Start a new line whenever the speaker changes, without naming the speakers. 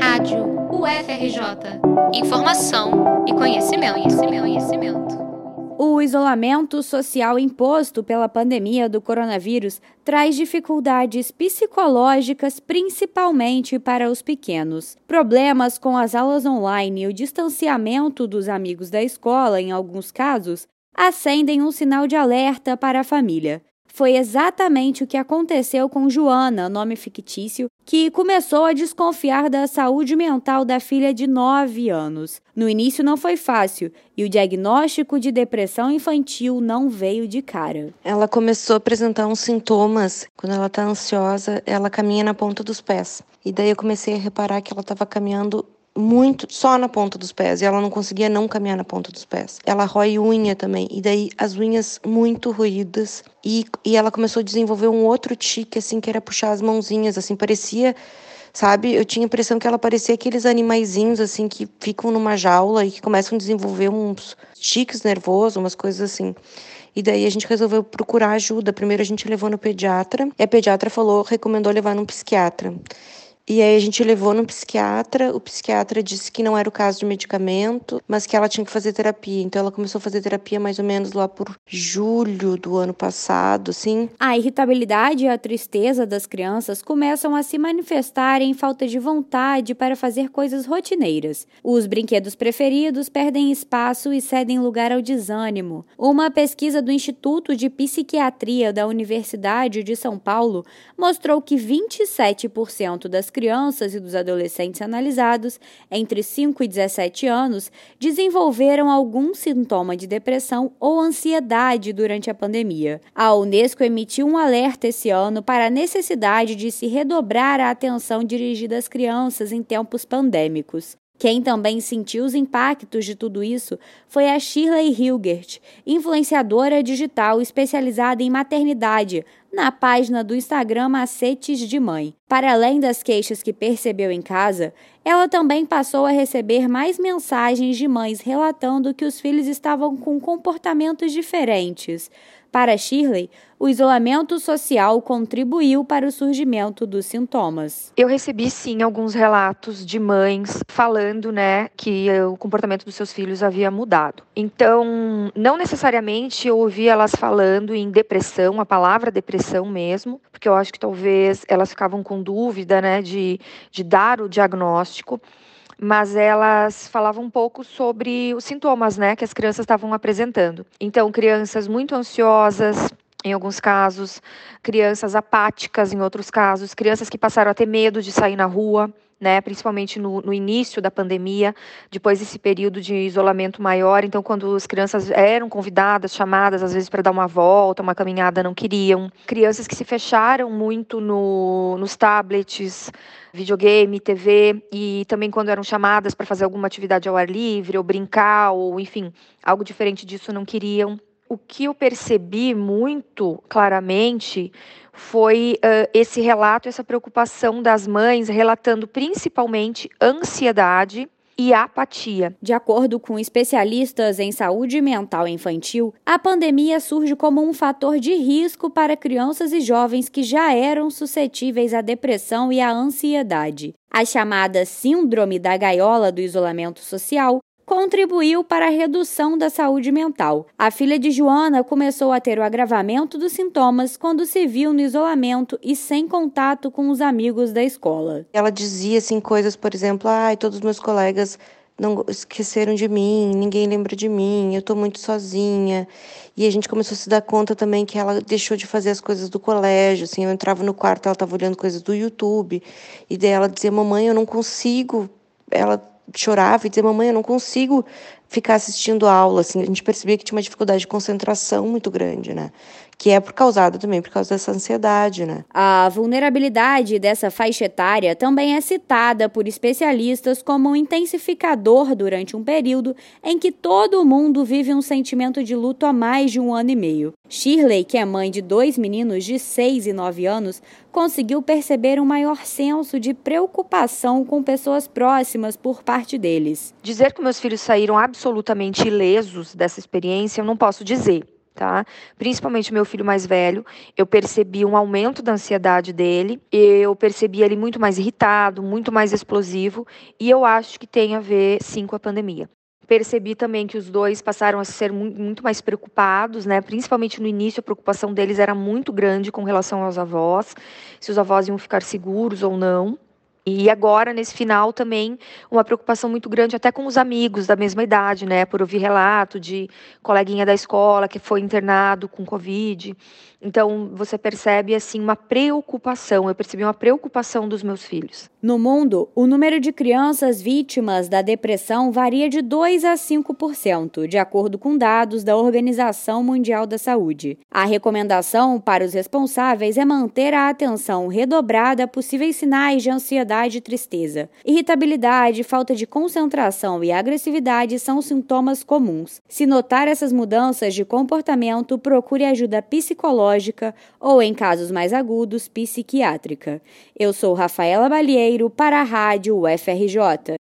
Rádio UFRJ. Informação e conhecimento, conhecimento, conhecimento.
O isolamento social imposto pela pandemia do coronavírus traz dificuldades psicológicas, principalmente para os pequenos. Problemas com as aulas online e o distanciamento dos amigos da escola, em alguns casos, acendem um sinal de alerta para a família. Foi exatamente o que aconteceu com Joana, nome fictício, que começou a desconfiar da saúde mental da filha de 9 anos. No início não foi fácil e o diagnóstico de depressão infantil não veio de cara.
Ela começou a apresentar uns sintomas. Quando ela está ansiosa, ela caminha na ponta dos pés. E daí eu comecei a reparar que ela estava caminhando muito só na ponta dos pés e ela não conseguia não caminhar na ponta dos pés. Ela rói unha também e daí as unhas muito ruídas e, e ela começou a desenvolver um outro tique assim que era puxar as mãozinhas assim parecia sabe? Eu tinha a impressão que ela parecia aqueles animaizinhos assim que ficam numa jaula e que começam a desenvolver uns tiques nervosos, umas coisas assim. E daí a gente resolveu procurar ajuda. Primeiro a gente levou no pediatra, e a pediatra falou, recomendou levar num psiquiatra. E aí a gente levou no psiquiatra, o psiquiatra disse que não era o caso de medicamento, mas que ela tinha que fazer terapia. Então ela começou a fazer terapia mais ou menos lá por julho do ano passado, assim.
A irritabilidade e a tristeza das crianças começam a se manifestar em falta de vontade para fazer coisas rotineiras. Os brinquedos preferidos perdem espaço e cedem lugar ao desânimo. Uma pesquisa do Instituto de Psiquiatria da Universidade de São Paulo mostrou que 27% das crianças e dos adolescentes analisados entre 5 e 17 anos desenvolveram algum sintoma de depressão ou ansiedade durante a pandemia. A Unesco emitiu um alerta esse ano para a necessidade de se redobrar a atenção dirigida às crianças em tempos pandêmicos. Quem também sentiu os impactos de tudo isso foi a Shirley Hilgert, influenciadora digital especializada em maternidade, na página do Instagram Macetes de Mãe. Para além das queixas que percebeu em casa, ela também passou a receber mais mensagens de mães relatando que os filhos estavam com comportamentos diferentes. Para Shirley, o isolamento social contribuiu para o surgimento dos sintomas.
Eu recebi sim alguns relatos de mães falando, né, que o comportamento dos seus filhos havia mudado. Então, não necessariamente eu ouvi elas falando em depressão, a palavra depressão mesmo, porque eu acho que talvez elas ficavam com dúvida, né, de, de dar o diagnóstico mas elas falavam um pouco sobre os sintomas, né, que as crianças estavam apresentando. Então, crianças muito ansiosas, em alguns casos, crianças apáticas, em outros casos, crianças que passaram a ter medo de sair na rua, né, principalmente no, no, início da pandemia, depois desse período de isolamento maior. Então, quando as crianças eram convidadas, chamadas, às vezes para dar uma volta, uma caminhada, não queriam. Crianças que se fecharam muito no, nos tablets, videogame, TV, e também quando eram chamadas para fazer alguma atividade ao ar livre, ou brincar, ou enfim, algo diferente disso, não queriam. O que eu percebi muito claramente foi uh, esse relato, essa preocupação das mães, relatando principalmente ansiedade e apatia.
De acordo com especialistas em saúde mental infantil, a pandemia surge como um fator de risco para crianças e jovens que já eram suscetíveis à depressão e à ansiedade. A chamada Síndrome da Gaiola do Isolamento Social contribuiu para a redução da saúde mental. A filha de Joana começou a ter o agravamento dos sintomas quando se viu no isolamento e sem contato com os amigos da escola.
Ela dizia assim coisas, por exemplo, ai, todos os meus colegas não esqueceram de mim, ninguém lembra de mim, eu tô muito sozinha. E a gente começou a se dar conta também que ela deixou de fazer as coisas do colégio, assim, eu entrava no quarto, ela estava olhando coisas do YouTube, e daí ela dizia: "Mamãe, eu não consigo". Ela chorava e dizia: Mamãe, eu não consigo ficar assistindo aula. Assim, a gente percebia que tinha uma dificuldade de concentração muito grande, né? Que é por causada também por causa dessa ansiedade, né?
A vulnerabilidade dessa faixa etária também é citada por especialistas como um intensificador durante um período em que todo mundo vive um sentimento de luto há mais de um ano e meio. Shirley, que é mãe de dois meninos de 6 e 9 anos, conseguiu perceber um maior senso de preocupação com pessoas próximas por parte deles.
Dizer que meus filhos saíram absolutamente ilesos dessa experiência, eu não posso dizer tá? Principalmente meu filho mais velho, eu percebi um aumento da ansiedade dele, eu percebi ele muito mais irritado, muito mais explosivo, e eu acho que tem a ver sim com a pandemia. Percebi também que os dois passaram a ser muito mais preocupados, né? Principalmente no início, a preocupação deles era muito grande com relação aos avós, se os avós iam ficar seguros ou não. E agora, nesse final, também uma preocupação muito grande, até com os amigos da mesma idade, né? Por ouvir relato de coleguinha da escola que foi internado com Covid. Então, você percebe, assim, uma preocupação. Eu percebi uma preocupação dos meus filhos.
No mundo, o número de crianças vítimas da depressão varia de 2 a 5%, de acordo com dados da Organização Mundial da Saúde. A recomendação para os responsáveis é manter a atenção redobrada a possíveis sinais de ansiedade e tristeza. Irritabilidade, falta de concentração e agressividade são sintomas comuns. Se notar essas mudanças de comportamento, procure ajuda psicológica ou, em casos mais agudos, psiquiátrica. Eu sou Rafaela Balieiro para a Rádio UFRJ.